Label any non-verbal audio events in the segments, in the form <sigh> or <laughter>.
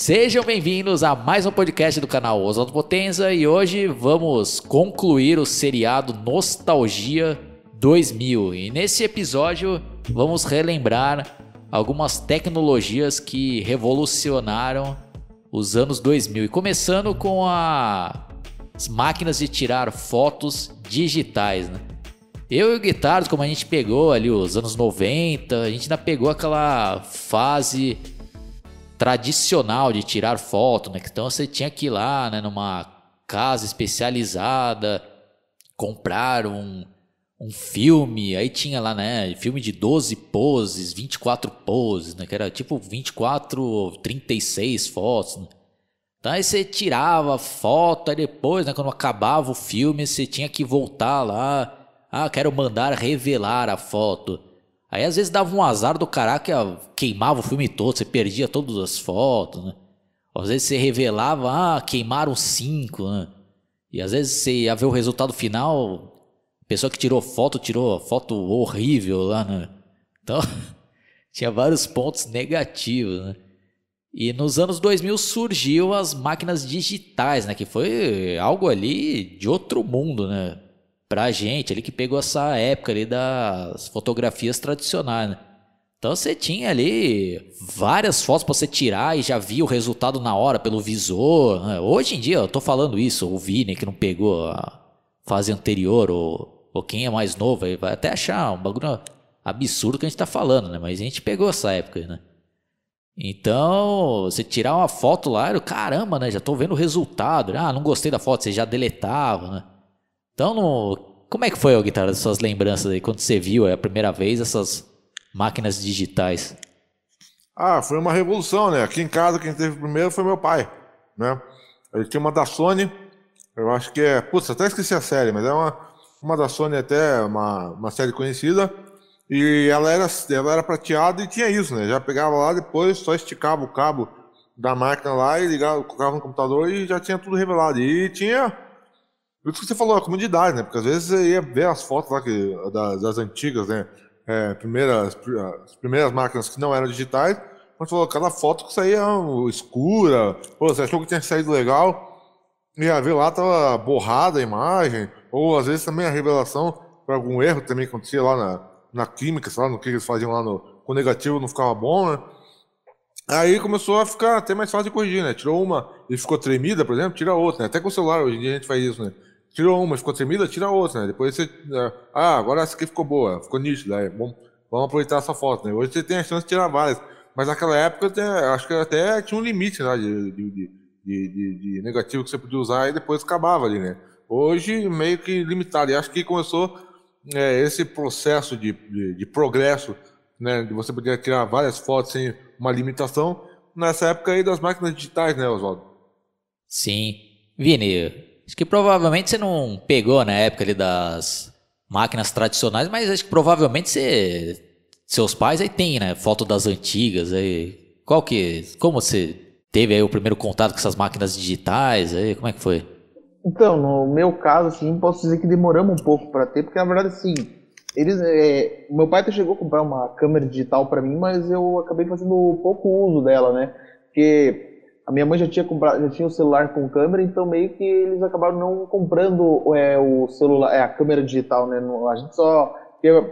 Sejam bem-vindos a mais um podcast do canal Oswaldo Potenza e hoje vamos concluir o seriado Nostalgia 2000. E nesse episódio vamos relembrar algumas tecnologias que revolucionaram os anos 2000 e começando com a... as máquinas de tirar fotos digitais, né? Eu e o Guitardo, como a gente pegou ali os anos 90, a gente ainda pegou aquela fase tradicional de tirar foto, né? Então você tinha que ir lá, né, numa casa especializada, comprar um, um filme, aí tinha lá, né, filme de 12 poses, 24 poses, né, que era tipo 24 ou 36 fotos, né? Então aí você tirava foto, aí depois, né, quando acabava o filme, você tinha que voltar lá ah, quero mandar revelar a foto. Aí às vezes dava um azar do caraca, queimava o filme todo, você perdia todas as fotos, né? Às vezes você revelava, ah, queimaram cinco, né? E às vezes você ia ver o resultado final, a pessoa que tirou foto, tirou foto horrível lá, né? Então, <laughs> tinha vários pontos negativos, né? E nos anos 2000 surgiu as máquinas digitais, né? Que foi algo ali de outro mundo, né? Pra gente, ele que pegou essa época ali das fotografias tradicionais, né? Então você tinha ali várias fotos para você tirar e já via o resultado na hora pelo visor. Né? Hoje em dia, eu tô falando isso, o Vini que não pegou a fase anterior, ou, ou quem é mais novo, aí vai até achar um bagulho absurdo que a gente tá falando, né? Mas a gente pegou essa época, né? Então, você tirar uma foto lá, eu, caramba, né? Já tô vendo o resultado. Ah, não gostei da foto, você já deletava, né? Então, no... como é que foi, Guitarra, as suas lembranças aí, quando você viu é, a primeira vez essas máquinas digitais? Ah, foi uma revolução, né? Aqui em casa, quem teve primeiro foi meu pai, né? Ele tinha uma da Sony, eu acho que é... Putz, até esqueci a série, mas é uma, uma da Sony até, uma, uma série conhecida. E ela era, ela era prateada e tinha isso, né? Já pegava lá, depois só esticava o cabo da máquina lá e ligava, colocava no computador e já tinha tudo revelado. E tinha por isso que você falou a comunidade, né? Porque às vezes você ia ver as fotos lá que, das, das antigas, né? É, primeiras, as primeiras máquinas que não eram digitais, mas falou, cada foto que saía escura, pô, você achou que tinha saído legal, ia ver lá, tava borrada a imagem, ou às vezes também a revelação para algum erro também acontecia lá na, na química, sei lá, no que eles faziam lá no, com negativo não ficava bom, né? Aí começou a ficar até mais fácil de corrigir, né? Tirou uma e ficou tremida, por exemplo, tira outra, né? Até com o celular hoje em dia a gente faz isso, né? Tirou uma, ficou tremida, tira outra, né? Depois você. Né? Ah, agora essa aqui ficou boa, ficou nítida. É, bom, vamos aproveitar essa foto, né? Hoje você tem a chance de tirar várias. Mas naquela época, até, acho que até tinha um limite né, de, de, de, de, negativo que você podia usar e depois acabava ali, né? Hoje, meio que limitado. E acho que começou é, esse processo de, de, de, progresso, né? De você poder tirar várias fotos sem uma limitação, nessa época aí das máquinas digitais, né, Oswaldo? Sim. Vini, Acho que provavelmente você não pegou na época ali das máquinas tradicionais, mas acho que provavelmente você, seus pais aí tem, né? Foto das antigas aí. Qual que, como você teve aí o primeiro contato com essas máquinas digitais aí? Como é que foi? Então, no meu caso, assim, posso dizer que demoramos um pouco para ter, porque na verdade, assim, eles, é, meu pai até chegou a comprar uma câmera digital para mim, mas eu acabei fazendo pouco uso dela, né? Porque a minha mãe já tinha comprado, já tinha o um celular com câmera, então meio que eles acabaram não comprando é, o celular, é, a câmera digital, né? A gente só,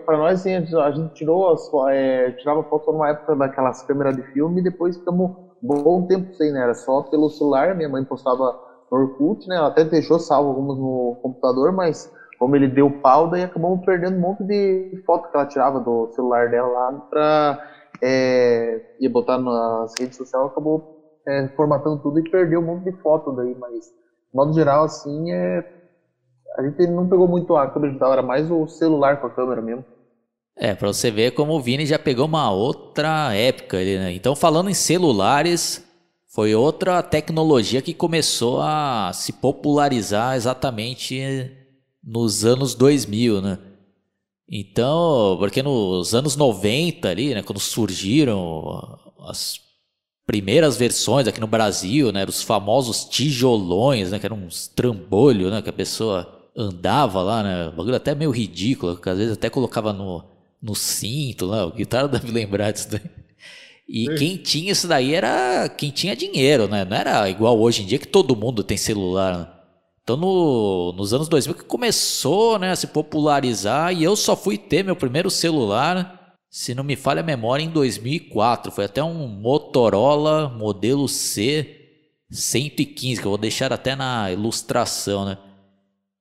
para nós assim, a gente tirou as, é, tirava foto numa época daquelas câmeras de filme e depois ficamos bom tempo sem, né? Era só pelo celular, minha mãe postava no Orkut, né? Ela até deixou salvo algumas no computador, mas como ele deu pau, daí acabamos perdendo um monte de foto que ela tirava do celular dela lá pra é, ia botar nas redes sociais, acabou é, formatando tudo e perdeu um monte de foto daí, mas de modo geral, assim, é... a gente não pegou muito a câmera digital, era mais o celular com a câmera mesmo. É, pra você ver como o Vini já pegou uma outra época né? Então, falando em celulares, foi outra tecnologia que começou a se popularizar exatamente nos anos 2000, né? Então, porque nos anos 90 ali, né, quando surgiram as primeiras versões aqui no Brasil, né, os famosos tijolões, né, que eram uns trambolhos, né, que a pessoa andava lá, né, bagulho até meio ridículo, que às vezes até colocava no, no cinto lá, o guitarra deve lembrar disso daí. E quem tinha isso daí era quem tinha dinheiro, né? Não era igual hoje em dia que todo mundo tem celular. Né? Então, no, nos anos 2000 que começou né, a se popularizar e eu só fui ter meu primeiro celular, se não me falha a memória, em 2004. Foi até um Motorola modelo C 115, que eu vou deixar até na ilustração, né?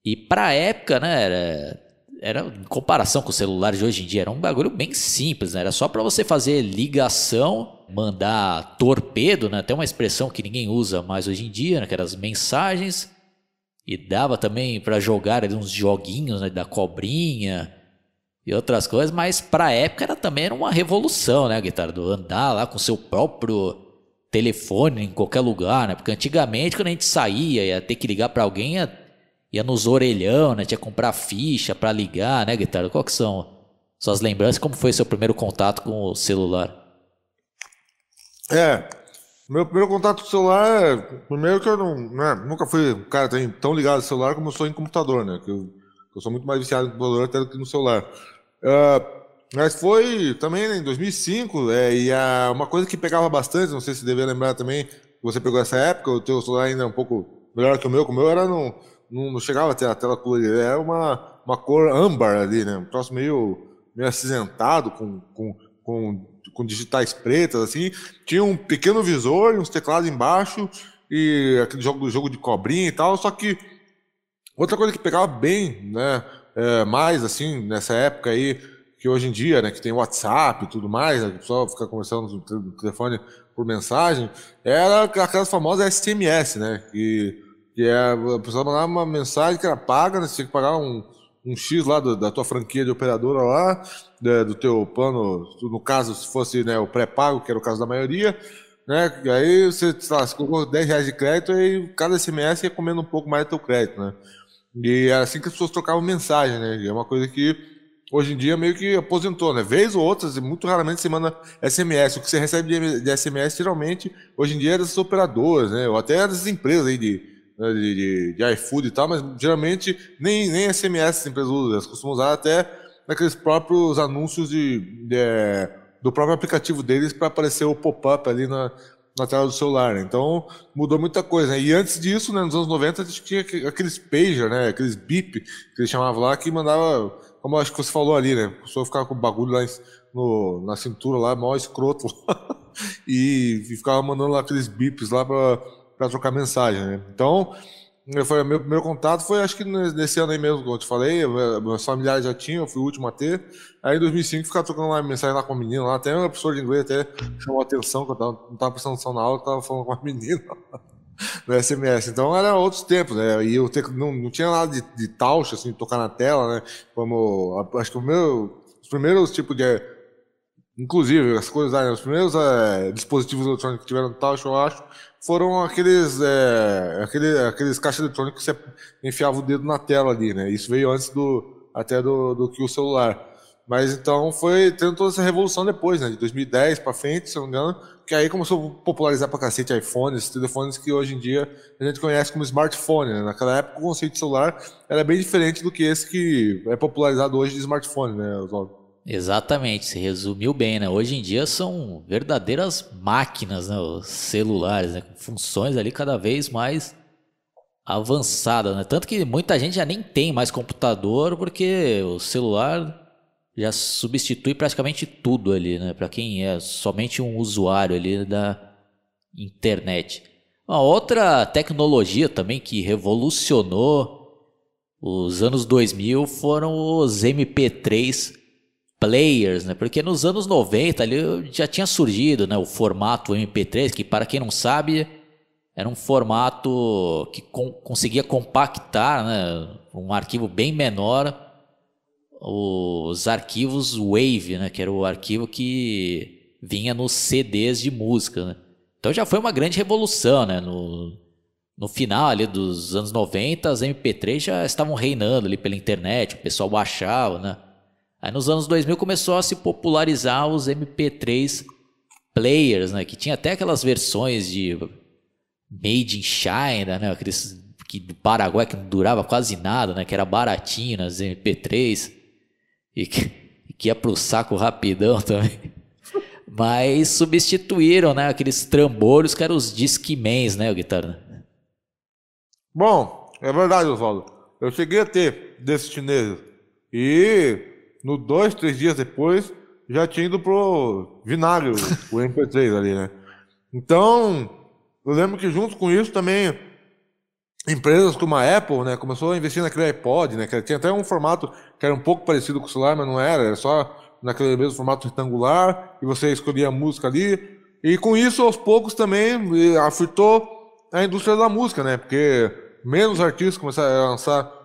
E pra época, né, era, era em comparação com os celulares de hoje em dia, era um bagulho bem simples, né? Era só para você fazer ligação, mandar torpedo, né? Até uma expressão que ninguém usa mais hoje em dia, né? Que eram as mensagens. E dava também para jogar ali, uns joguinhos né? da cobrinha e outras coisas, mas pra época era também era uma revolução, né, guitarra? Do andar lá com seu próprio telefone em qualquer lugar, né? Porque antigamente, quando a gente saía, ia ter que ligar para alguém, ia, ia nos orelhão, né? Tinha que comprar ficha para ligar, né, guitarra? Qual que são suas lembranças? Como foi seu primeiro contato com o celular? É, meu primeiro contato com o celular, é, primeiro que eu não, né, nunca fui um cara tão ligado ao celular como eu sou em computador, né? Que eu, eu sou muito mais viciado em computador até do que no celular. Uh, mas foi também né, em 2005, é, e a, uma coisa que pegava bastante, não sei se devia lembrar também, você pegou essa época, o teu celular ainda é um pouco melhor que o meu, que o meu era não, não, não chegava até a tela colorida, era uma, uma cor âmbar ali, né, um troço meio, meio acinzentado, com, com, com, com digitais pretas, assim, tinha um pequeno visor e uns teclados embaixo, e aquele jogo, jogo de cobrinha e tal, só que outra coisa que pegava bem, né, é, mais assim, nessa época aí, que hoje em dia, né, que tem WhatsApp e tudo mais, né, a pessoa fica conversando no telefone por mensagem, era aquelas famosas SMS, né, que, que é, a pessoa mandava uma mensagem que era paga, né, você tinha que pagar um, um X lá do, da tua franquia de operadora lá, né, do teu plano, no caso, se fosse né, o pré-pago, que era o caso da maioria, né, aí você, sei lá, você colocou 10 reais de crédito e cada SMS ia comendo um pouco mais do teu crédito, né. E era assim que as pessoas trocavam mensagem, né, e é uma coisa que hoje em dia meio que aposentou, né? Vez ou outras, muito raramente você manda SMS. O que você recebe de, de SMS, geralmente, hoje em dia é das operadoras, né? Ou até das empresas aí de, né, de, de, de iFood e tal, mas geralmente nem, nem SMS as empresas usam, elas costumam usar até naqueles próprios anúncios de, de do próprio aplicativo deles para aparecer o pop-up ali na, na tela do celular. Né? Então mudou muita coisa. Né? E antes disso, né, nos anos 90, a gente tinha aqueles pager, né, aqueles bip que eles chamavam lá, que mandava como acho que você falou ali, né? A pessoa ficava com o bagulho lá no, na cintura lá, maior escroto <laughs> e, e, ficava mandando lá aqueles bips lá para trocar mensagem, né? Então, foi, meu primeiro contato foi acho que nesse ano aí mesmo, como eu te falei, meus familiares já tinham, eu fui o último a ter. Aí em 2005 ficava trocando lá mensagem lá com a menina lá, até uma professor de inglês até chamou a atenção, que eu tava, não estava prestando atenção na aula, que tava falando com a <laughs> menina no SMS. Então era outros tempos, né? E eu não, não tinha nada de, de touch, assim, de tocar na tela, né? Como, acho que o meu, os primeiros tipos de, inclusive, as coisas, né? os primeiros é, dispositivos eletrônicos que tiveram touch, eu acho, foram aqueles, é, aquele, aqueles caixas eletrônicos que você enfiava o dedo na tela ali, né? Isso veio antes do, até do, do que o celular. Mas então foi tendo toda essa revolução depois, né? De 2010 para frente, se não me engano, que aí começou a popularizar pra cacete iPhones, telefones que hoje em dia a gente conhece como smartphone. Né? Naquela época o conceito de celular era bem diferente do que esse que é popularizado hoje de smartphone, né, Oswaldo? Exatamente, se resumiu bem, né? Hoje em dia são verdadeiras máquinas, né? Os celulares, né? Funções ali cada vez mais avançadas, né? Tanto que muita gente já nem tem mais computador porque o celular já substitui praticamente tudo ali, né? Para quem é somente um usuário ali da internet. Uma outra tecnologia também que revolucionou os anos 2000 foram os MP3 players, né? Porque nos anos 90 ali já tinha surgido, né, o formato MP3, que para quem não sabe, era um formato que conseguia compactar, né, um arquivo bem menor os arquivos Wave, né, que era o arquivo que vinha nos CDs de música, né? Então já foi uma grande revolução, né? No, no final ali dos anos 90, as MP3 já estavam reinando ali pela internet, o pessoal baixava, né? Aí nos anos 2000 começou a se popularizar os MP3 players, né? Que tinha até aquelas versões de Made in China, né? Aqueles que do Paraguai que não durava quase nada, né? Que era baratinho nas MP3 e que, que ia pro saco rapidão <laughs> também. Mas substituíram, né, aqueles trambolhos que eram os Discmans, né, o guitarra? Bom, é verdade, Oswaldo. Eu cheguei a ter desses chineses. E no dois, três dias depois, já tinha ido pro vinagre, o, o MP3 ali, né? Então, eu lembro que junto com isso também empresas como a Apple, né, começou a investir naquele iPod, né, que tinha até um formato que era um pouco parecido com o celular, mas não era, era só naquele mesmo formato retangular, e você escolhia a música ali. E com isso, aos poucos também afetou a indústria da música, né, porque menos artistas começaram a lançar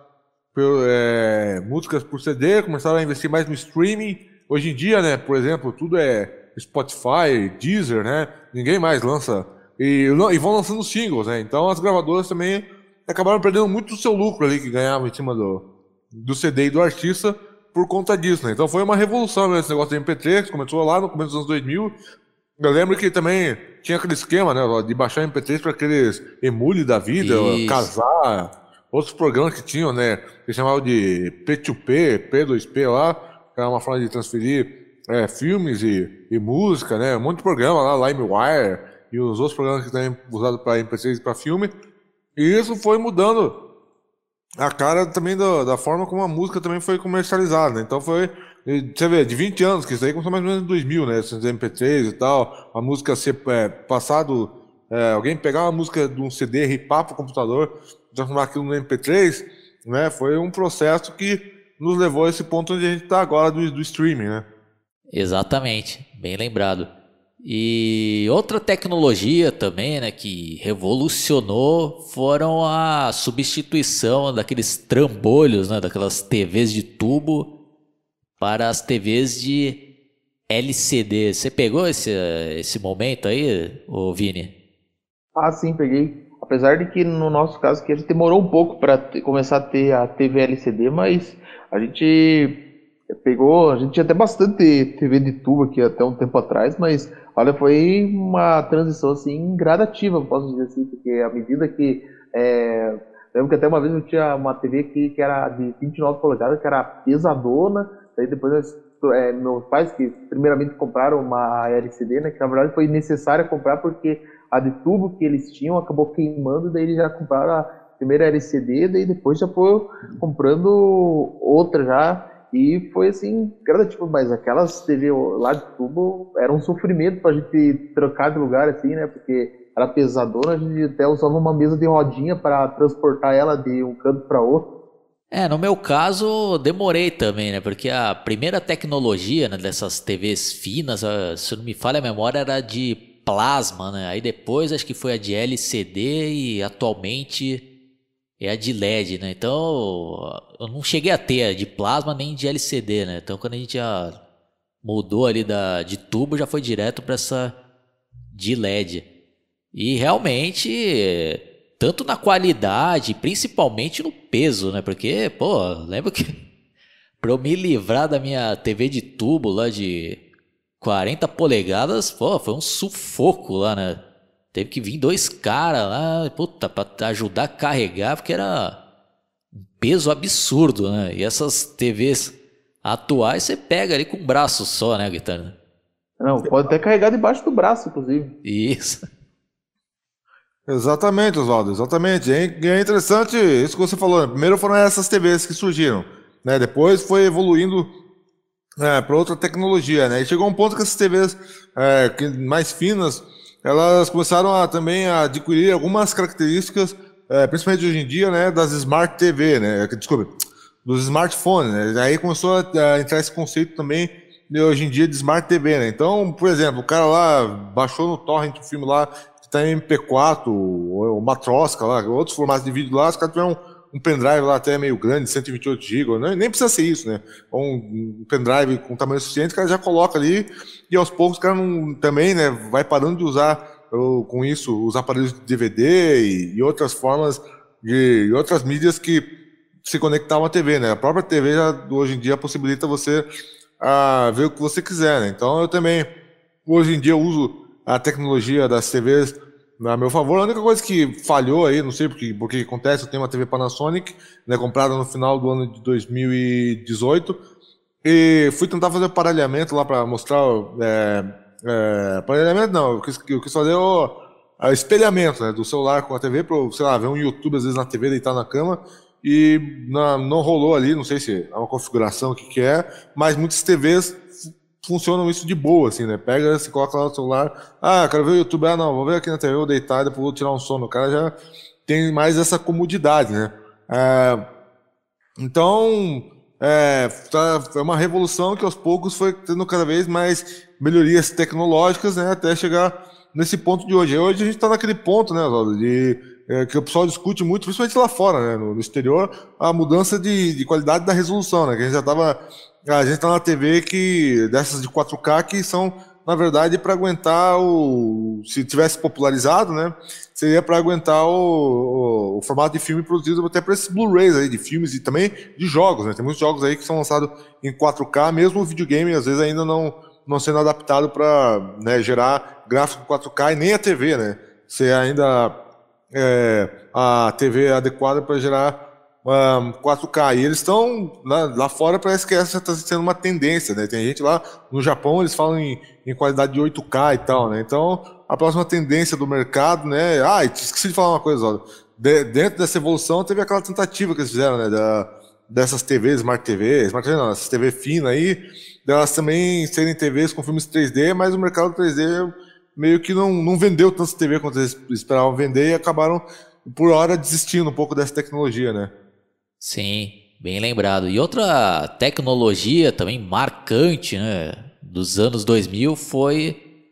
por, é, músicas por CD, começaram a investir mais no streaming. Hoje em dia, né, por exemplo, tudo é Spotify, Deezer, né, ninguém mais lança e, e vão lançando singles, né? Então as gravadoras também acabaram perdendo muito do seu lucro ali que ganhavam em cima do, do CD e do artista por conta disso, né? Então foi uma revolução né, esse negócio de MP3, que começou lá no começo dos anos 2000. Eu lembro que também tinha aquele esquema, né, de baixar MP3 para aqueles emule da vida, Isso. casar, outros programas que tinham, né, que chamavam de P2P, P2P lá, que era uma forma de transferir é, filmes e, e música, né, um monte de programa lá, LimeWire e os outros programas que também usados para MP3 e para filme. E isso foi mudando a cara também da, da forma como a música também foi comercializada. Né? Então foi, você vê, de 20 anos, que isso aí começou mais ou menos em 2000, né? Esses MP3 e tal, a música ser é, passado, é, alguém pegar uma música de um CD, ripar para o computador, transformar aquilo no MP3, né? Foi um processo que nos levou a esse ponto onde a gente está agora do, do streaming, né? Exatamente, bem lembrado. E outra tecnologia também, né, que revolucionou foram a substituição daqueles trambolhos, né, daquelas TVs de tubo para as TVs de LCD. Você pegou esse, esse momento aí, ô Vini? Ah, sim, peguei. Apesar de que no nosso caso que a gente demorou um pouco para começar a ter a TV LCD, mas a gente pegou, a gente tinha até bastante TV de tubo aqui até um tempo atrás, mas olha, foi uma transição assim gradativa, posso dizer assim, porque à medida que é, lembro que até uma vez eu tinha uma TV aqui que era de 29 polegadas, que era pesadona, daí depois é, meus pais que primeiramente compraram uma LCD, né, que na verdade foi necessário comprar porque a de tubo que eles tinham acabou queimando, daí eles já compraram a primeira LCD, daí depois já foi comprando outra já e foi assim, gradativo, mas aquelas TV lá de tubo era um sofrimento pra gente trocar de lugar, assim, né? Porque era pesadona, a gente até usava uma mesa de rodinha para transportar ela de um canto para outro. É, no meu caso, demorei também, né? Porque a primeira tecnologia né, dessas TVs finas, se não me falha a memória, era de plasma, né? Aí depois acho que foi a de LCD e atualmente é a de LED, né? Então, eu não cheguei a ter de plasma nem de LCD, né? Então, quando a gente já mudou ali da, de tubo, já foi direto para essa de LED. E realmente, tanto na qualidade, principalmente no peso, né? Porque, pô, lembro que <laughs> para eu me livrar da minha TV de tubo lá de 40 polegadas, pô, foi um sufoco lá, né? Teve que vir dois caras lá, puta, pra ajudar a carregar, porque era um peso absurdo, né? E essas TVs atuais você pega ali com um braço só, né, Guitarra? Não, pode até carregar debaixo do braço, inclusive. Isso. Exatamente, Oswaldo, exatamente. É interessante isso que você falou. Primeiro foram essas TVs que surgiram, né? Depois foi evoluindo é, para outra tecnologia, né? E chegou um ponto que essas TVs é, mais finas elas começaram a, também a adquirir algumas características, é, principalmente hoje em dia, né, das Smart TV, né, desculpe, dos smartphones, né, aí começou a, entrar esse conceito também hoje em dia de Smart TV, né, então, por exemplo, o cara lá baixou no torrent um filme lá que está em MP4, ou uma trosca lá, outros formatos de vídeo lá, os caras tiveram um pendrive lá até meio grande, 128 GB, né? nem precisa ser isso, né? Um pendrive com tamanho suficiente, o cara já coloca ali e aos poucos o cara não, também né, vai parando de usar com isso os aparelhos de DVD e, e outras formas de e outras mídias que se conectavam à TV, né? A própria TV já, hoje em dia possibilita você a ver o que você quiser, né? Então eu também hoje em dia uso a tecnologia das TVs a meu favor. A única coisa que falhou aí, não sei porque, porque acontece, eu tenho uma TV Panasonic, né, comprada no final do ano de 2018, e fui tentar fazer o paralhamento lá para mostrar é, É, não, eu quis, eu quis fazer o, espelhamento né, do celular com a TV para, sei lá, ver um YouTube às vezes na TV, deitar na cama e na, não rolou ali, não sei se é uma configuração, que, que é, mas muitas TVs funcionam isso de boa, assim, né? Pega, se coloca lá no celular, ah, quero ver o YouTube, ah, não, vou ver aqui na TV, vou deitar, depois vou tirar um sono. O cara já tem mais essa comodidade, né? É, então, é, tá, é uma revolução que aos poucos foi tendo cada vez mais melhorias tecnológicas, né? Até chegar nesse ponto de hoje. Hoje a gente está naquele ponto, né, de é, que o pessoal discute muito, principalmente lá fora, né, no, exterior, a mudança de, de, qualidade da resolução, né, que a gente já estava, a gente está na TV que dessas de 4K que são na verdade para aguentar o, se tivesse popularizado, né, seria para aguentar o, o, o, formato de filme produzido até para esses Blu-rays aí de filmes e também de jogos, né, tem muitos jogos aí que são lançados em 4K, mesmo o videogame às vezes ainda não não sendo adaptado para né, gerar gráfico 4K e nem a TV, né? Você ainda é, a TV adequada para gerar um, 4K. E eles estão lá, lá, fora, parece que essa está sendo uma tendência, né? Tem gente lá no Japão, eles falam em, em qualidade de 8K e tal, né? Então, a próxima tendência do mercado, né? Ah, esqueci de falar uma coisa, ó. De, dentro dessa evolução, teve aquela tentativa que eles fizeram, né? Da, dessas TVs, Smart TV, Smart TV não, essas TV fina aí, delas também serem TVs com filmes 3D, mas o mercado 3D meio que não, não vendeu tanto TV quanto eles esperavam vender e acabaram, por hora, desistindo um pouco dessa tecnologia, né? Sim, bem lembrado. E outra tecnologia também marcante, né, dos anos 2000 foi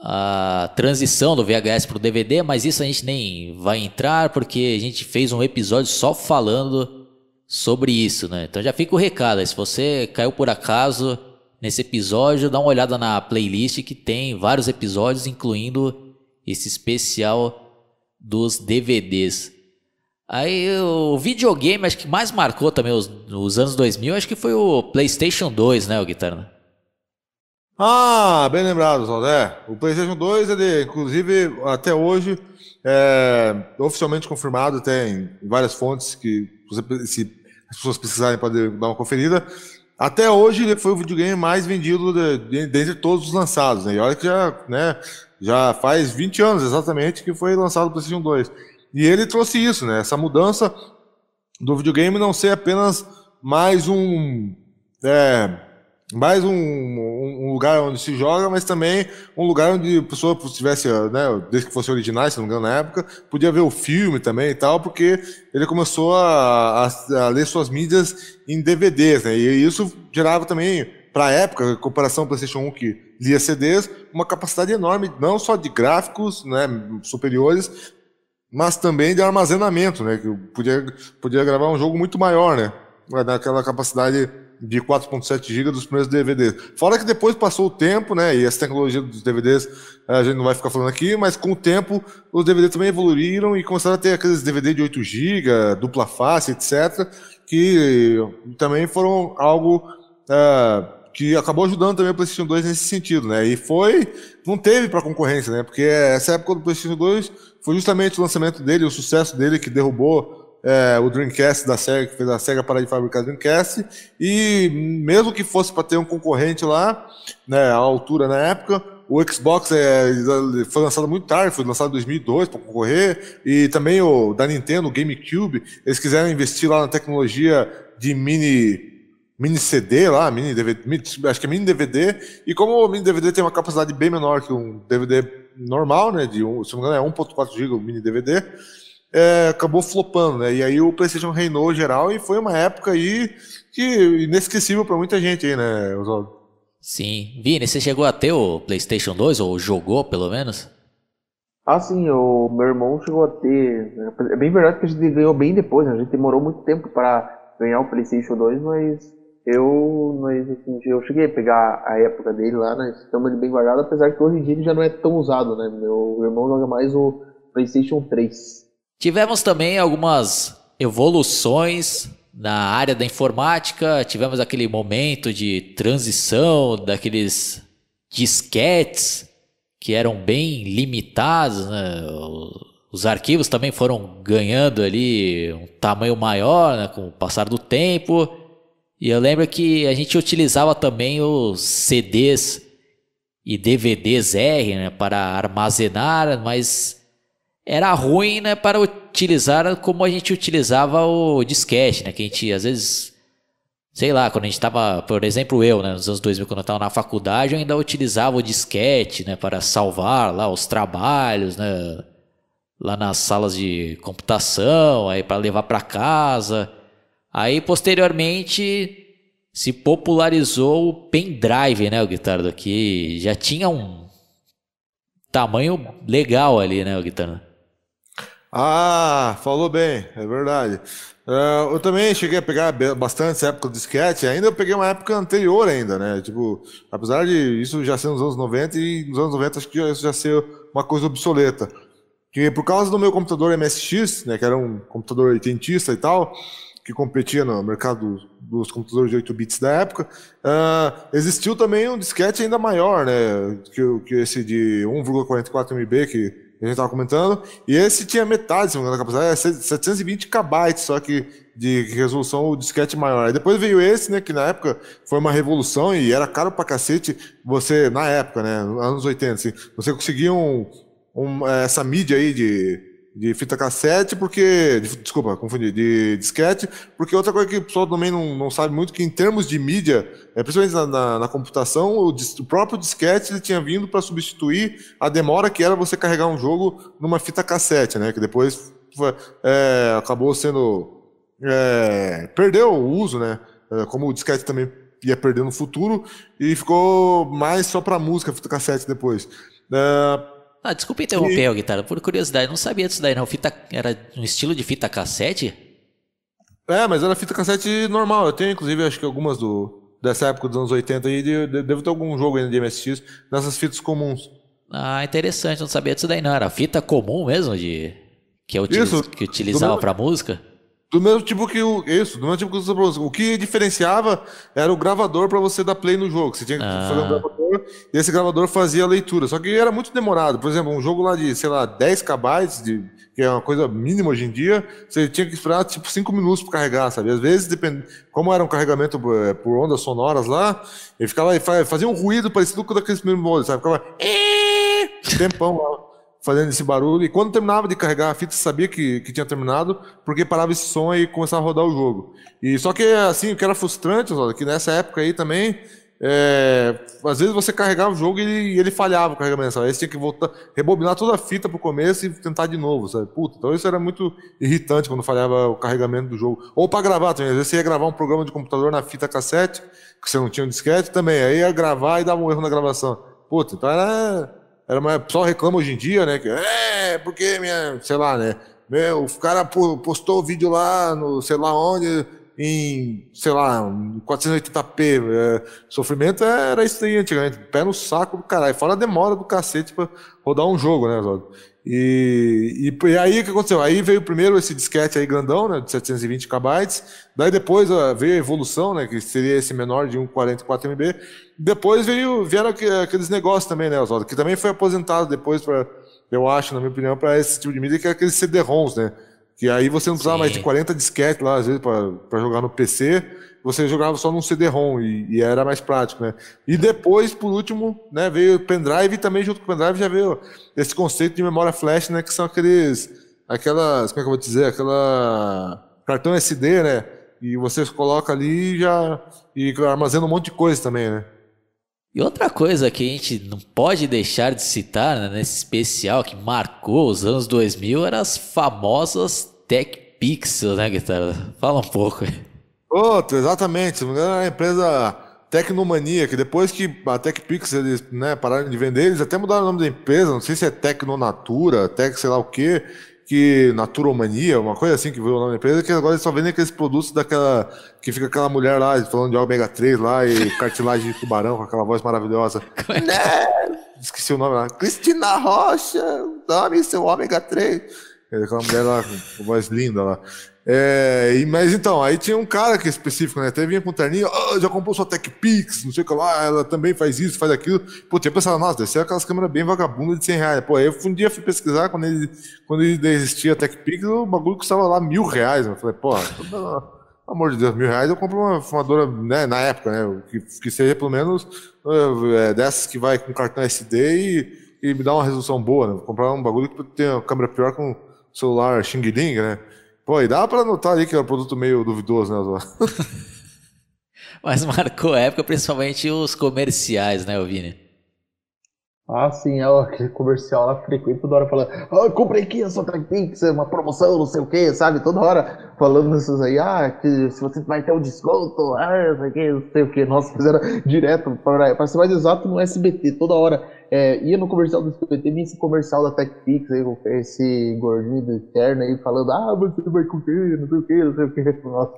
a transição do VHS para o DVD, mas isso a gente nem vai entrar porque a gente fez um episódio só falando sobre isso, né? Então já fica o recado, se você caiu por acaso nesse episódio, dá uma olhada na playlist que tem vários episódios, incluindo esse especial dos DVDs. Aí o videogame, acho que mais marcou também os, os anos 2000, acho que foi o PlayStation 2, né, o Guitarra? Ah, bem lembrado, Zaldé. O PlayStation 2, ele, inclusive, até hoje, é oficialmente confirmado, tem várias fontes que, se as pessoas precisarem, podem dar uma conferida. Até hoje ele foi o videogame mais vendido de, de, dentre todos os lançados. Né? E olha que já, né, já faz 20 anos exatamente que foi lançado o PlayStation 2. E ele trouxe isso, né? Essa mudança do videogame não ser apenas mais um. É, mais um, um, lugar onde se joga, mas também um lugar onde a pessoa tivesse, né, desde que fosse originais, se não me engano, na época, podia ver o filme também e tal, porque ele começou a, a, a ler suas mídias em DVDs, né, e isso gerava também, para a época, em comparação ao PlayStation 1 que lia CDs, uma capacidade enorme, não só de gráficos né, superiores, mas também de armazenamento, né, que podia, podia gravar um jogo muito maior, né, naquela capacidade de 4.7 GB dos primeiros DVDs. Fora que depois passou o tempo, né, e essa tecnologia dos DVDs a gente não vai ficar falando aqui, mas com o tempo os DVDs também evoluíram e começaram a ter aqueles DVD de 8 GB, dupla face, etc., que também foram algo é, que acabou ajudando também o PlayStation 2 nesse sentido, né, e foi, não teve para concorrência, né, porque essa época do PlayStation 2 foi justamente o lançamento dele, o sucesso dele que derrubou é, o Dreamcast da SEGA, que fez a SEGA parar de fabricar Dreamcast, e mesmo que fosse para ter um concorrente lá, né, à altura na época, o Xbox é, foi lançado muito tarde, foi lançado em 2002 para concorrer, e também o da Nintendo, o GameCube, eles quiseram investir lá na tecnologia de mini mini CD lá, mini DVD, acho que é mini DVD, e como o mini DVD tem uma capacidade bem menor que um DVD normal, né, de um, se não me engano é 1.4 GB o mini DVD, é, acabou flopando, né? E aí o PlayStation reinou geral e foi uma época aí que inesquecível para muita gente aí, né, Oswaldo? Sim. Vini, você chegou a ter o PlayStation 2 ou jogou pelo menos? Ah, sim, o meu irmão chegou a ter. Né? É bem verdade que a gente ganhou bem depois, né? A gente demorou muito tempo para ganhar o PlayStation 2, mas eu, mas, assim, eu cheguei a pegar a época dele lá, né? Estamos ele bem guardado, apesar que hoje em dia ele já não é tão usado, né? Meu irmão joga mais o PlayStation 3. Tivemos também algumas evoluções na área da informática, tivemos aquele momento de transição daqueles disquetes que eram bem limitados, né? Os arquivos também foram ganhando ali um tamanho maior né? com o passar do tempo. E eu lembro que a gente utilizava também os CDs e DVDs R né, para armazenar, mas era ruim né, para utilizar como a gente utilizava o disquete, né, que a gente às vezes, sei lá, quando a gente estava, por exemplo, eu, né, nos anos 2000, quando eu estava na faculdade, eu ainda utilizava o disquete né, para salvar lá os trabalhos, né, lá nas salas de computação, aí para levar para casa. Aí posteriormente se popularizou o pendrive, né, o guitarra que já tinha um tamanho legal ali, né, o guitarra. Ah, falou bem, é verdade. Uh, eu também cheguei a pegar bastante essa época do disquete, ainda eu peguei uma época anterior ainda, né? Tipo, apesar de isso já ser nos anos 90 e nos anos 90 acho que isso já ser uma coisa obsoleta. Que por causa do meu computador MSX, né, que era um computador oitentista e tal, que competia no mercado dos computadores de 8 bits da época, uh, existiu também um disquete ainda maior, né, que, que esse de 1,44 MB que a gente estava comentando, e esse tinha metade, se não me engano, da capacidade, 720 KB, só que de resolução o disquete maior. Aí depois veio esse, né, que na época foi uma revolução e era caro pra cacete, você, na época, né, anos 80, assim, você conseguia um, um, essa mídia aí de de fita cassete, porque. De, desculpa, confundi, de disquete, porque outra coisa que o pessoal também não, não sabe muito, que em termos de mídia, é, principalmente na, na, na computação, o, o, próprio disquete ele tinha vindo para substituir a demora que era você carregar um jogo numa fita cassete, né? Que depois é, acabou sendo. É, perdeu o uso, né? É, como o disquete também ia perder no futuro, e ficou mais só para música, fita cassete depois. É, ah, desculpa interromper, e... guitarra, por curiosidade, não sabia disso daí não. Fita, era um estilo de fita cassete? É, mas era fita cassete normal. Eu tenho, inclusive, acho que algumas do, dessa época dos anos 80 aí, de, de, devo ter algum jogo ainda de MSX nessas fitas comuns. Ah, interessante, não sabia disso daí não. Era fita comum mesmo, de que, eu utiliz, Isso, que utilizava para música? Do mesmo tipo que o. Isso, do mesmo tipo que o O que diferenciava era o gravador para você dar play no jogo. Você tinha que ah. fazer um gravador e esse gravador fazia a leitura. Só que era muito demorado. Por exemplo, um jogo lá de, sei lá, 10 KB, de, que é uma coisa mínima hoje em dia, você tinha que esperar tipo 5 minutos para carregar, sabe? Às vezes, depend... como era um carregamento eh, por ondas sonoras lá, ele ficava fazia um ruído parecido com daqueles primeiros modos, sabe? Ficava. Tempão lá fazendo esse barulho. E quando terminava de carregar a fita, sabia que, que tinha terminado, porque parava esse som e começava a rodar o jogo. E só que, assim, o que era frustrante, olha, que nessa época aí também, é, às vezes você carregava o jogo e ele, ele falhava o carregamento, sabe? Aí você tinha que voltar, rebobinar toda a fita pro começo e tentar de novo, sabe? Puta, então isso era muito irritante quando falhava o carregamento do jogo. Ou para gravar também, às vezes você ia gravar um programa de computador na fita cassete, que você não tinha um disquete também, aí ia gravar e dava um erro na gravação. Puta, então era era uma, pessoal reclama hoje em dia, né? Que, é, porque minha, sei lá, né? Meu, o cara postou o vídeo lá no, sei lá onde, em, sei lá, 480p. É, sofrimento era isso aí antigamente. Pé no saco do caralho. Fora a demora do cacete pra rodar um jogo, né, Zóio? E, e, e, aí o que aconteceu? Aí veio primeiro esse disquete aí grandão, né, de 720 KB. Daí depois ó, veio a evolução, né, que seria esse menor de 144 MB. Depois veio vieram aqueles negócios também, né, Oswaldo, que também foi aposentado depois para, eu acho, na minha opinião, para esse tipo de mídia, que é aqueles CD-ROMs, né? Que aí você não precisava Sim. mais de 40 disquetes lá, às vezes, para jogar no PC você jogava só num CD-ROM e, e, era mais prático, né? E depois, por último, né, veio o pendrive e também junto com o pendrive já veio esse conceito de memória flash, né, que são aqueles, aquelas, como é que eu vou dizer, aquela cartão SD, né? E você coloca ali e já e armazena um monte de coisa também, né? E outra coisa que a gente não pode deixar de citar né, nesse especial que marcou os anos 2000 eram as famosas Tech Pixel, né, Guitarra? Fala um pouco aí. Outro, exatamente. Se não me engano, a empresa Tecnomania, que depois que a TechPix eles né, pararam de vender, eles até mudaram o nome da empresa, não sei se é Tecnonatura, Tec sei lá o quê, que Naturomania, uma coisa assim que veio o nome da empresa, que agora eles só vendem aqueles produtos daquela. que fica aquela mulher lá falando de ômega 3 lá e <laughs> cartilagem de tubarão com aquela voz maravilhosa. É né? Esqueci o nome lá. Cristina Rocha, dame seu ômega 3. Aquela mulher lá com voz linda lá. É, mas então, aí tinha um cara que é específico, né? Até vinha com terninho, oh, já comprou sua TechPix, não sei o que lá, ela também faz isso, faz aquilo. Pô, tinha pensado, nossa, deve ser aquelas câmeras bem vagabundas de 100 reais. Pô, aí um dia fui pesquisar, quando ele, quando ele existia a TechPix, o bagulho custava lá mil reais. Eu falei, pô, uma, amor de Deus, mil reais eu compro uma fumadora, né, na época, né, que, que seja pelo menos é, dessas que vai com cartão SD e, e me dá uma resolução boa, né? Vou comprar um bagulho que tem uma câmera pior com celular Xing Ling, né? Pô, e dá pra notar ali que é um produto meio duvidoso, né, <laughs> Mas marcou época, principalmente os comerciais, né, Vini? Ah, sim, é aquele comercial lá frequente, toda hora falando, ah, comprei aqui a sua TechPix, uma promoção, não sei o que, sabe? Toda hora falando isso aí, ah, que se você vai ter um desconto, ah, não sei o que, não sei o que. Nossa, fizeram direto, para ser mais exato, no SBT, toda hora. É, ia no comercial do SBT, vinha esse comercial da TechPix aí, com esse gordinho do Eterno aí, falando, ah, você vai com o que, não sei o que, não sei o que. <laughs> Nossa,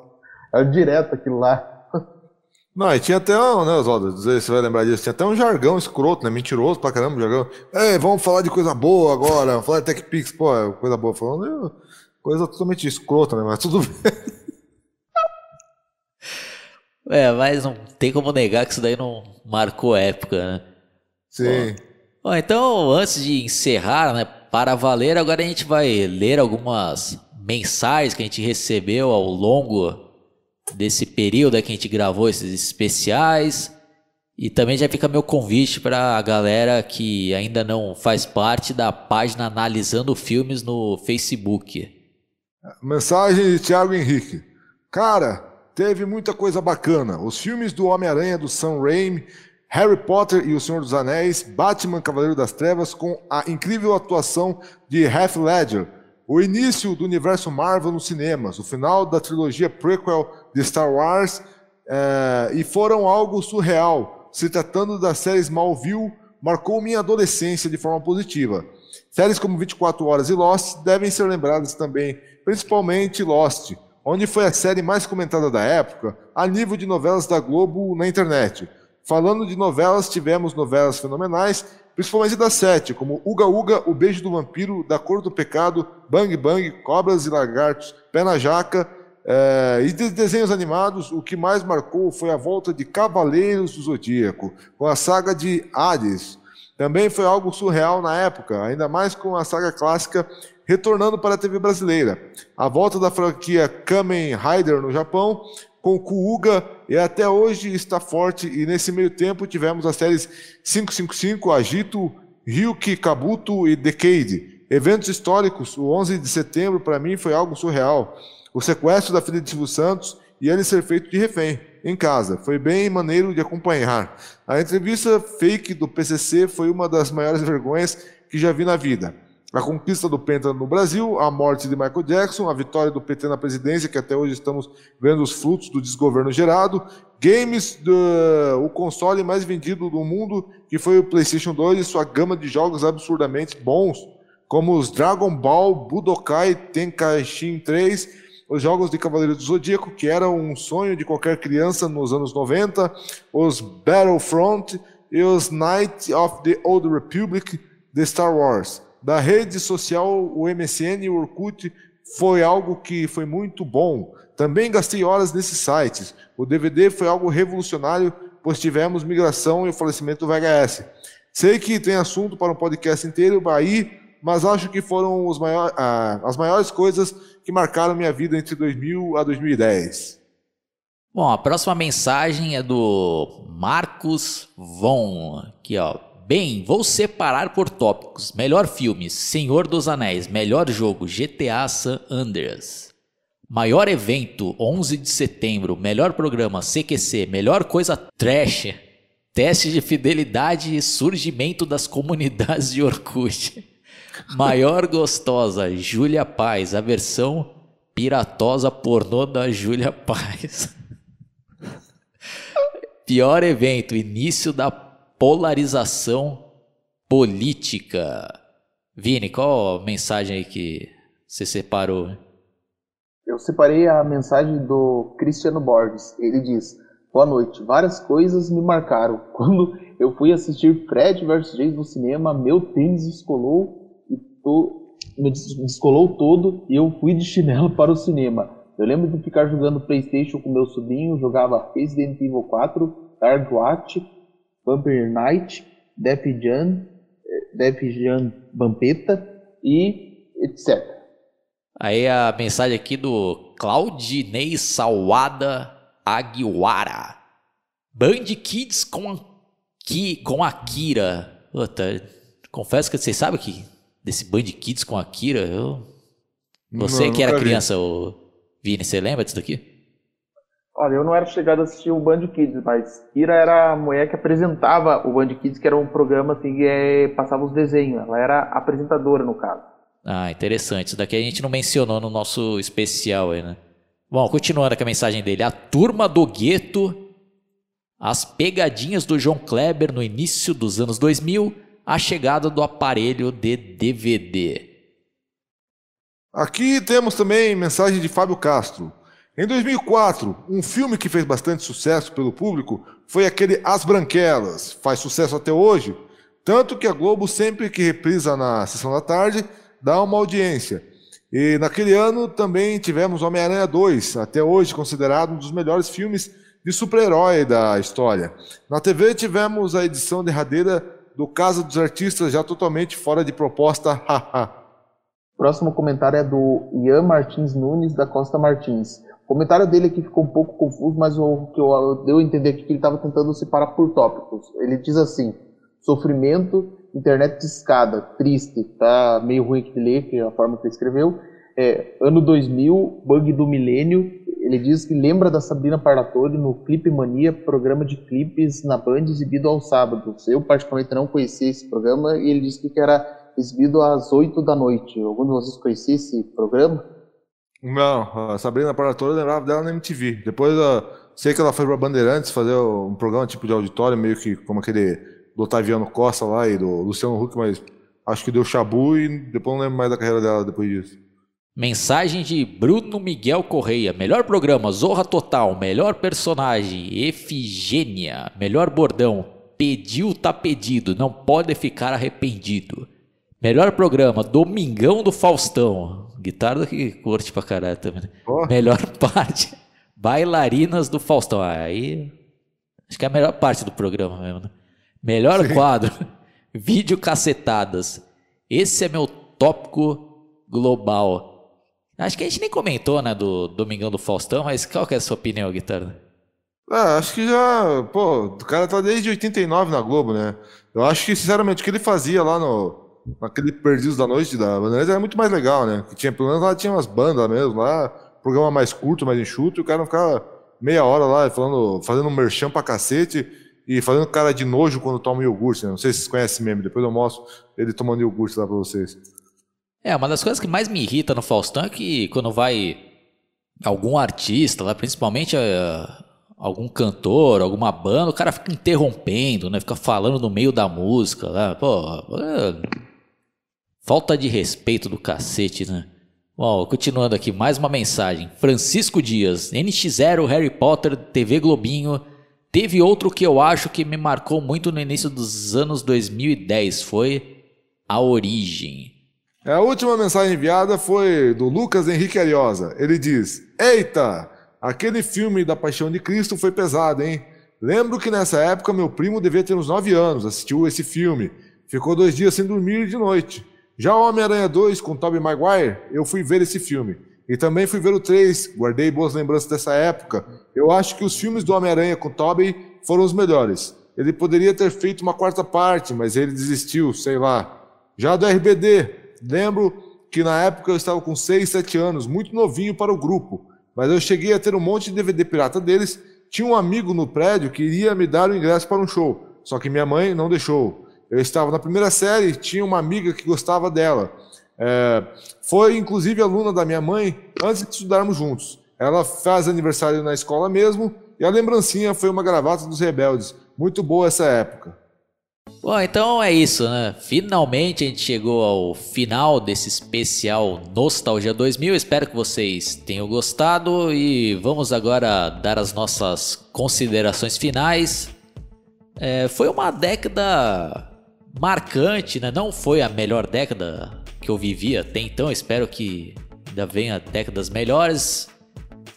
era direto aquilo lá. Não, e tinha até um, né, Oswaldo? Você vai lembrar disso. Tinha até um jargão escroto, né? Mentiroso pra caramba, jargão. Ei, vamos falar de coisa boa agora. Vamos falar de TechPix, pô, é coisa boa. Falando coisa totalmente escrota, né? Mas tudo bem. <laughs> É, mas não tem como negar que isso daí não marcou época, né? Sim. Bom, bom, então, antes de encerrar, né, para valer, agora a gente vai ler algumas mensagens que a gente recebeu ao longo desse período que a gente gravou esses especiais. E também já fica meu convite para a galera que ainda não faz parte da página Analisando Filmes no Facebook. Mensagem de Thiago Henrique. Cara, teve muita coisa bacana. Os filmes do Homem-Aranha do Sam Raimi, Harry Potter e O Senhor dos Anéis, Batman Cavaleiro das Trevas com a incrível atuação de Heath Ledger, o início do universo Marvel nos cinemas, o final da trilogia prequel de Star Wars, é, e foram algo surreal. Se tratando das séries Smallville, marcou minha adolescência de forma positiva. Séries como 24 Horas e Lost devem ser lembradas também, principalmente Lost, onde foi a série mais comentada da época, a nível de novelas da Globo na internet. Falando de novelas, tivemos novelas fenomenais principalmente das sete, como Uga Uga, O Beijo do Vampiro, Da Cor do Pecado, Bang Bang, Cobras e Lagartos, Pé na Jaca, é, e de desenhos animados, o que mais marcou foi a volta de Cavaleiros do Zodíaco, com a saga de Hades. Também foi algo surreal na época, ainda mais com a saga clássica retornando para a TV brasileira. A volta da franquia Kamen Rider no Japão com Kuuga e até hoje está forte. E nesse meio tempo tivemos as séries 555, Agito, Ryuki, Kabuto e Decade. Eventos históricos, o 11 de setembro para mim foi algo surreal. O sequestro da filha de Silvio Santos e ele ser feito de refém em casa. Foi bem maneiro de acompanhar. A entrevista fake do PCC foi uma das maiores vergonhas que já vi na vida a conquista do Penta no Brasil, a morte de Michael Jackson, a vitória do PT na presidência, que até hoje estamos vendo os frutos do desgoverno gerado, games, do, o console mais vendido do mundo, que foi o PlayStation 2 e sua gama de jogos absurdamente bons, como os Dragon Ball, Budokai Tenkaichi 3, os jogos de Cavaleiro do Zodíaco, que era um sonho de qualquer criança nos anos 90, os Battlefront e os Knight of the Old Republic de Star Wars da rede social, o MSN e o Orkut foi algo que foi muito bom. Também gastei horas nesses sites. O DVD foi algo revolucionário, pois tivemos migração e o falecimento do VHS. Sei que tem assunto para um podcast inteiro aí, mas acho que foram maiores, ah, as maiores coisas que marcaram minha vida entre 2000 a 2010. Bom, a próxima mensagem é do Marcos Von, aqui ó, Bem, vou separar por tópicos. Melhor filme: Senhor dos Anéis. Melhor jogo: GTA San Andreas. Maior evento: 11 de setembro. Melhor programa: CQC. Melhor coisa: trash. Teste de fidelidade e surgimento das comunidades de Orkut. Maior gostosa: Júlia Paz. A versão piratosa pornô da Júlia Paz. Pior evento: início da polarização política. Vini, qual a mensagem aí que você separou? Eu separei a mensagem do Cristiano Borges. Ele diz: Boa noite. Várias coisas me marcaram. <laughs> Quando eu fui assistir Fred vs Jason no cinema, meu tênis descolou e to... me descolou todo e eu fui de chinelo para o cinema. Eu lembro de ficar jogando PlayStation com meu sobrinho, jogava Resident Evil 4, Dark Watch Vampire Knight, Def Jam, Def Jam Vampeta e etc. Aí a mensagem aqui do Claudinei Salwada Aguiwara. Band Kids com, a, Ki, com Akira. Puta, confesso que vocês sabem que desse Band Kids com Akira, eu... Você Não, que era vi. criança, o Vini, você lembra disso daqui? Olha, eu não era chegado a assistir o Band Kids, mas Kira era a mulher que apresentava o Band Kids, que era um programa assim que é, passava os desenhos. Ela era apresentadora, no caso. Ah, interessante. Isso daqui a gente não mencionou no nosso especial aí, né? Bom, continuando com a mensagem dele. A turma do gueto, as pegadinhas do João Kleber no início dos anos 2000, a chegada do aparelho de DVD. Aqui temos também mensagem de Fábio Castro. Em 2004, um filme que fez bastante sucesso pelo público foi aquele As Branquelas. Faz sucesso até hoje, tanto que a Globo, sempre que reprisa na sessão da tarde, dá uma audiência. E naquele ano também tivemos Homem-Aranha 2, até hoje considerado um dos melhores filmes de super-herói da história. Na TV tivemos a edição derradeira do Casa dos Artistas, já totalmente fora de proposta. <laughs> Próximo comentário é do Ian Martins Nunes, da Costa Martins. O comentário dele aqui ficou um pouco confuso, mas o que eu deu a entender aqui que ele estava tentando separar por tópicos. Ele diz assim: sofrimento, internet escada, triste, tá meio ruim de ler, que é a forma que ele escreveu. É, ano 2000, bug do milênio. Ele diz que lembra da Sabrina Parlatore no Clipe Mania, programa de clipes na Band exibido aos sábados. Eu, particularmente, não conhecia esse programa e ele disse que era exibido às 8 da noite. Algum de vocês conhecia esse programa? Não, a Sabrina Parlatore eu lembrava dela na MTV. Depois, eu sei que ela foi pra Bandeirantes fazer um programa tipo de auditório, meio que como aquele do Otaviano Costa lá e do Luciano Huck, mas acho que deu chabu e depois não lembro mais da carreira dela depois disso. Mensagem de Bruno Miguel Correia. Melhor programa, Zorra Total. Melhor personagem, Efigênia. Melhor bordão, pediu tá pedido, não pode ficar arrependido. Melhor programa, Domingão do Faustão. Guitarra que curte pra caralho também. né? Ó. Melhor <laughs> parte, Bailarinas do Faustão. Ah, Aí, acho que é a melhor parte do programa mesmo, né? Melhor quadro, <laughs> Vídeo Cacetadas. Esse é meu tópico global. Acho que a gente nem comentou, né, do Domingão do Faustão, mas qual que é a sua opinião, Guitarra? Ah, acho que já. Pô, o cara tá desde 89 na Globo, né? Eu acho que, sinceramente, o que ele fazia lá no. Naquele Perdidos da Noite da Bandeirantes era muito mais legal, né? Que tinha, pelo menos lá tinha umas bandas mesmo, lá, programa mais curto, mais enxuto, e o cara não ficava meia hora lá falando, fazendo um merchan pra cacete e fazendo cara de nojo quando toma iogurte, né? Não sei se vocês conhecem meme, depois eu mostro ele tomando iogurte lá pra vocês. É, uma das coisas que mais me irrita no Faustão é que quando vai algum artista lá, principalmente eh, algum cantor, alguma banda, o cara fica interrompendo, né? Fica falando no meio da música lá. Pô, é, falta de respeito do cacete, né? Bom, continuando aqui, mais uma mensagem. Francisco Dias, NX0, Harry Potter, TV Globinho. Teve outro que eu acho que me marcou muito no início dos anos 2010, foi A Origem. A última mensagem enviada foi do Lucas Henrique Ariosa. Ele diz: Eita, aquele filme da Paixão de Cristo foi pesado, hein? Lembro que nessa época meu primo devia ter uns 9 anos, assistiu esse filme. Ficou dois dias sem dormir de noite. Já o Homem-Aranha 2 com Tobey Maguire, eu fui ver esse filme. E também fui ver o 3, guardei boas lembranças dessa época. Eu acho que os filmes do Homem-Aranha com Tobey foram os melhores. Ele poderia ter feito uma quarta parte, mas ele desistiu, sei lá. Já do RBD, lembro que na época eu estava com 6, 7 anos, muito novinho para o grupo. Mas eu cheguei a ter um monte de DVD pirata deles. Tinha um amigo no prédio que iria me dar o ingresso para um show, só que minha mãe não deixou. Eu estava na primeira série, tinha uma amiga que gostava dela. É, foi inclusive aluna da minha mãe antes de estudarmos juntos. Ela faz aniversário na escola mesmo e a lembrancinha foi uma gravata dos rebeldes. Muito boa essa época. Bom, então é isso, né? Finalmente a gente chegou ao final desse especial Nostalgia 2000. Espero que vocês tenham gostado e vamos agora dar as nossas considerações finais. É, foi uma década marcante, né? Não foi a melhor década que eu vivi até então. Espero que ainda venha décadas melhores.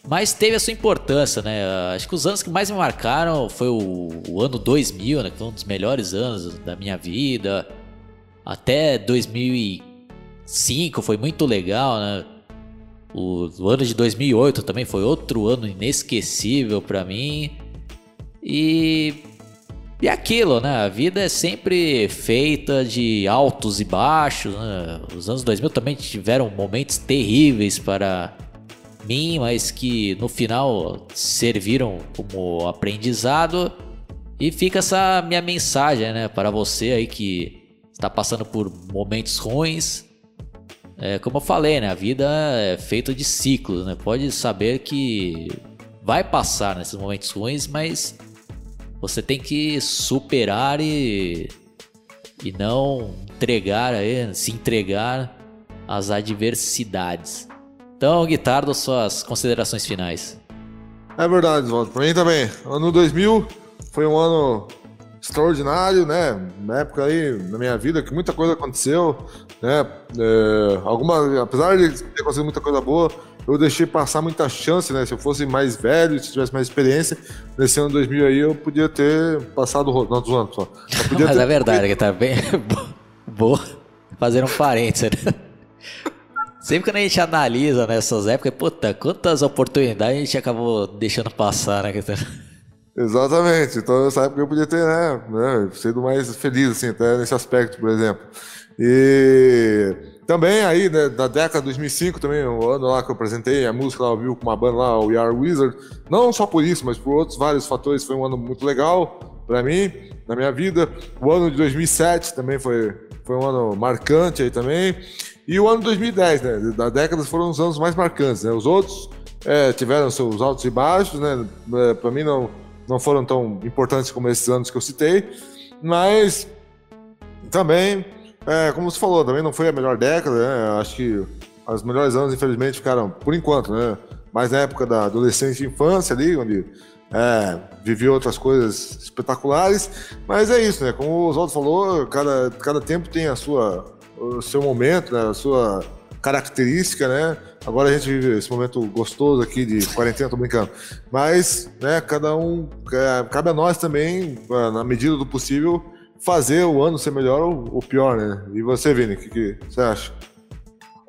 Mas teve a sua importância, né? Acho que os anos que mais me marcaram foi o, o ano 2000, né? Que foi um dos melhores anos da minha vida. Até 2005 foi muito legal, né? O, o ano de 2008 também foi outro ano inesquecível para mim. E e aquilo, né? A vida é sempre feita de altos e baixos. Né? Os anos 2000 também tiveram momentos terríveis para mim, mas que no final serviram como aprendizado. E fica essa minha mensagem, né, para você aí que está passando por momentos ruins. É, como eu falei, né, a vida é feita de ciclos, né? Pode saber que vai passar nesses momentos ruins, mas você tem que superar e, e não entregar, se entregar às adversidades. Então, Guitardo, suas considerações finais. É verdade, Oswaldo. Pra mim também. Ano 2000 foi um ano extraordinário, né? Na época aí, na minha vida, que muita coisa aconteceu, né? É, alguma, apesar de ter acontecido muita coisa boa, eu deixei passar muita chance, né? Se eu fosse mais velho, se tivesse mais experiência, nesse ano 2000 aí, eu podia ter passado Não, tô zoando só. Mas é verdade, que tá bem <laughs> boa. Fazer um parênteses, né? Sempre que a gente analisa nessas épocas, puta, quantas oportunidades a gente acabou deixando passar, né? Exatamente. Então, nessa época eu podia ter, né, né, sido mais feliz, assim, até nesse aspecto, por exemplo. E também aí, né, da década de 2005, também, o ano lá que eu apresentei a música lá vivo com uma banda lá, o We Are Wizard. Não só por isso, mas por outros vários fatores, foi um ano muito legal para mim, na minha vida. O ano de 2007 também foi, foi um ano marcante aí também. E o ano 2010, né? Da década foram os anos mais marcantes, né? Os outros é, tiveram seus altos e baixos, né? Para mim não, não foram tão importantes como esses anos que eu citei, mas também, é, como você falou, também não foi a melhor década, né? Acho que os melhores anos, infelizmente, ficaram, por enquanto, né? Mais na época da adolescência e infância ali, onde é, vivi outras coisas espetaculares, mas é isso, né? Como o Oswaldo falou, cada, cada tempo tem a sua o seu momento, né, a sua característica, né? Agora a gente vive esse momento gostoso aqui de quarentena, tô brincando. Mas, né, cada um, é, cabe a nós também, na medida do possível, fazer o ano ser melhor ou, pior, né? E você, Vini, o que, que você acha?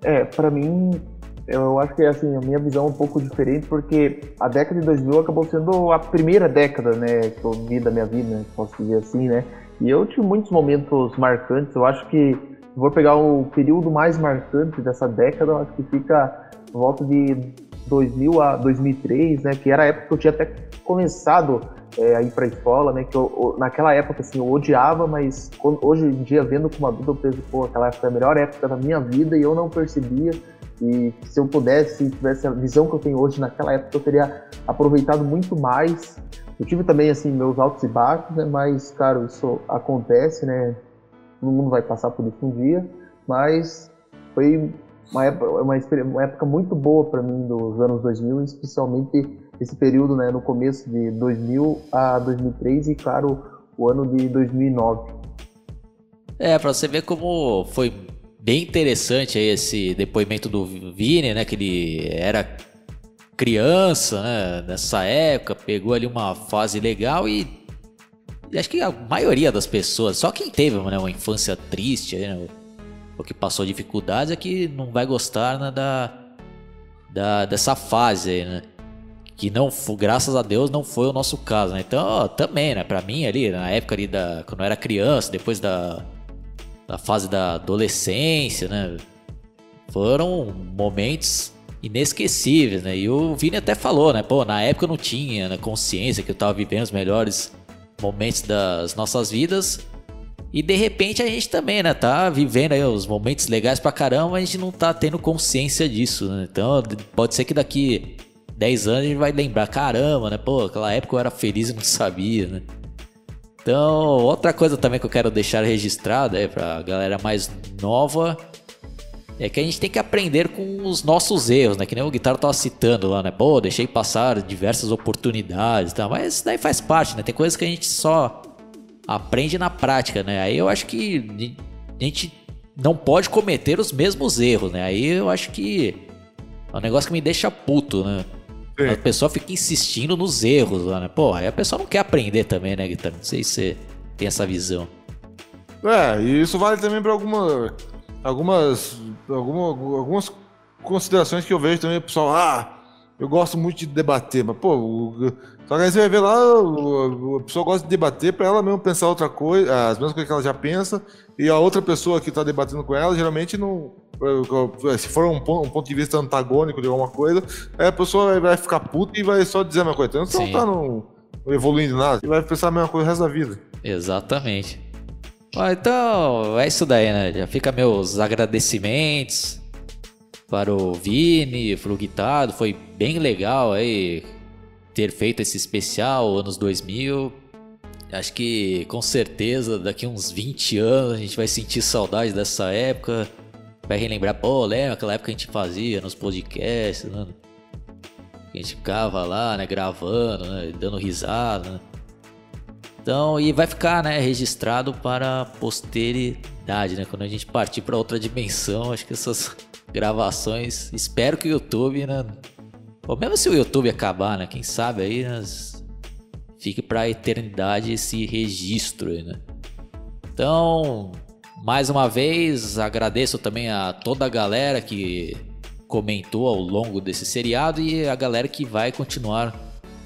É, para mim, eu acho que assim, a minha visão é um pouco diferente, porque a década de 2000 acabou sendo a primeira década, né, que eu vi da minha vida, né, posso dizer assim, né? E eu tive muitos momentos marcantes, eu acho que vou pegar o período mais marcante dessa década, acho que fica volta de 2000 a 2003, né, que era a época que eu tinha até começado é, a ir para a escola, né, que eu, naquela época assim, eu odiava, mas hoje em dia vendo como adulto eu penso, pô, aquela época é a melhor época da minha vida e eu não percebia e se eu pudesse, se tivesse a visão que eu tenho hoje naquela época, eu teria aproveitado muito mais. Eu tive também assim meus altos e baixos, né, mas cara, isso acontece, né? todo mundo vai passar por isso um dia, mas foi uma época, uma, uma época muito boa para mim dos anos 2000, especialmente esse período, né, no começo de 2000 a 2003 e, claro, o ano de 2009. É, para você ver como foi bem interessante esse depoimento do Vini, né, que ele era criança, né, nessa época, pegou ali uma fase legal e acho que a maioria das pessoas, só quem teve né, uma infância triste, né, ou que passou dificuldades, é que não vai gostar né, da, da, dessa fase aí, né? Que não, graças a Deus, não foi o nosso caso, né? Então, ó, também, né? Pra mim ali, na época ali da, quando eu era criança, depois da, da fase da adolescência, né? Foram momentos inesquecíveis, né? E o Vini até falou, né? Pô, na época eu não tinha né, consciência que eu tava vivendo os melhores momentos das nossas vidas. E de repente a gente também, né, tá vivendo aí os momentos legais pra caramba, a gente não tá tendo consciência disso, né? Então pode ser que daqui 10 anos a gente vai lembrar, caramba, né? Pô, aquela época eu era feliz e não sabia, né? Então, outra coisa também que eu quero deixar registrada é pra galera mais nova é que a gente tem que aprender com os nossos erros, né? Que nem o Guitarra tava citando lá, né? Pô, deixei passar diversas oportunidades, tá? Mas isso daí faz parte, né? Tem coisas que a gente só aprende na prática, né? Aí eu acho que a gente não pode cometer os mesmos erros, né? Aí eu acho que é um negócio que me deixa puto, né? Sim. A pessoa fica insistindo nos erros lá, né? Pô, aí a pessoa não quer aprender também, né, Guitarra? Não sei se você tem essa visão. É, e isso vale também para alguma, algumas alguma, algumas considerações que eu vejo também, pessoal, ah, eu gosto muito de debater, mas pô, o, só que aí você vai ver lá, o, a pessoa gosta de debater para ela mesmo pensar outra coisa, as mesmas coisas que ela já pensa, e a outra pessoa que está debatendo com ela, geralmente não. Se for um, um, ponto de vista antagônico de alguma coisa, a pessoa vai ficar puta e vai só dizer a mesma coisa. Então não tá no, evoluindo nada, e vai pensar a mesma coisa o resto da vida. Exatamente. Então, é isso daí, né? Já fica meus agradecimentos para o Vini, para o Guitado. Foi bem legal aí ter feito esse especial anos 2000. Acho que com certeza daqui uns 20 anos a gente vai sentir saudade dessa época. Vai relembrar, pô, lembra aquela época que a gente fazia nos podcasts, né? A gente ficava lá, né, gravando, né, dando risada, né? Então, e vai ficar, né, registrado para a posteridade, né? Quando a gente partir para outra dimensão, acho que essas gravações, espero que o YouTube, né, ou mesmo se o YouTube acabar, né, quem sabe aí, né, fique para a eternidade esse registro, aí, né? Então, mais uma vez, agradeço também a toda a galera que comentou ao longo desse seriado e a galera que vai continuar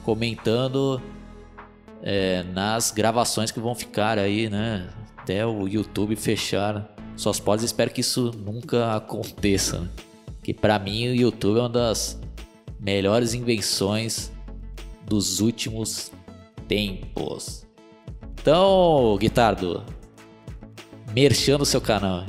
comentando é, nas gravações que vão ficar aí, né? Até o YouTube fechar suas portas. Espero que isso nunca aconteça. Né? Que para mim o YouTube é uma das melhores invenções dos últimos tempos. Então, Guitardo, merchando o seu canal.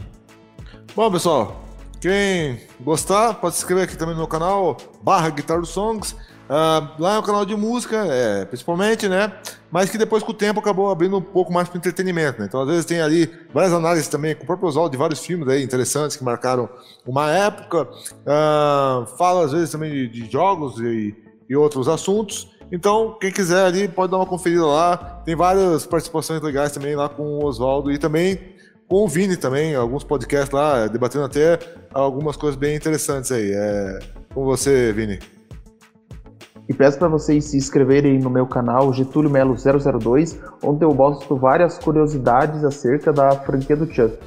Bom, pessoal, quem gostar, pode se inscrever aqui também no meu canal, barra Guitar Songs. Uh, lá é um canal de música, é, principalmente, né? Mas que depois, com o tempo, acabou abrindo um pouco mais para entretenimento, né? Então, às vezes, tem ali várias análises também, com o próprio Oswaldo, de vários filmes aí interessantes que marcaram uma época. Uh, fala, às vezes, também de, de jogos e, e, outros assuntos. Então, quem quiser ali, pode dar uma conferida lá. Tem várias participações legais também lá com o Oswaldo e também com o Vini também, alguns podcasts lá, debatendo até algumas coisas bem interessantes aí. É, com você, Vini. E peço para vocês se inscreverem no meu canal Getúlio Melo 002, onde eu mostro várias curiosidades acerca da franquia do Chuck.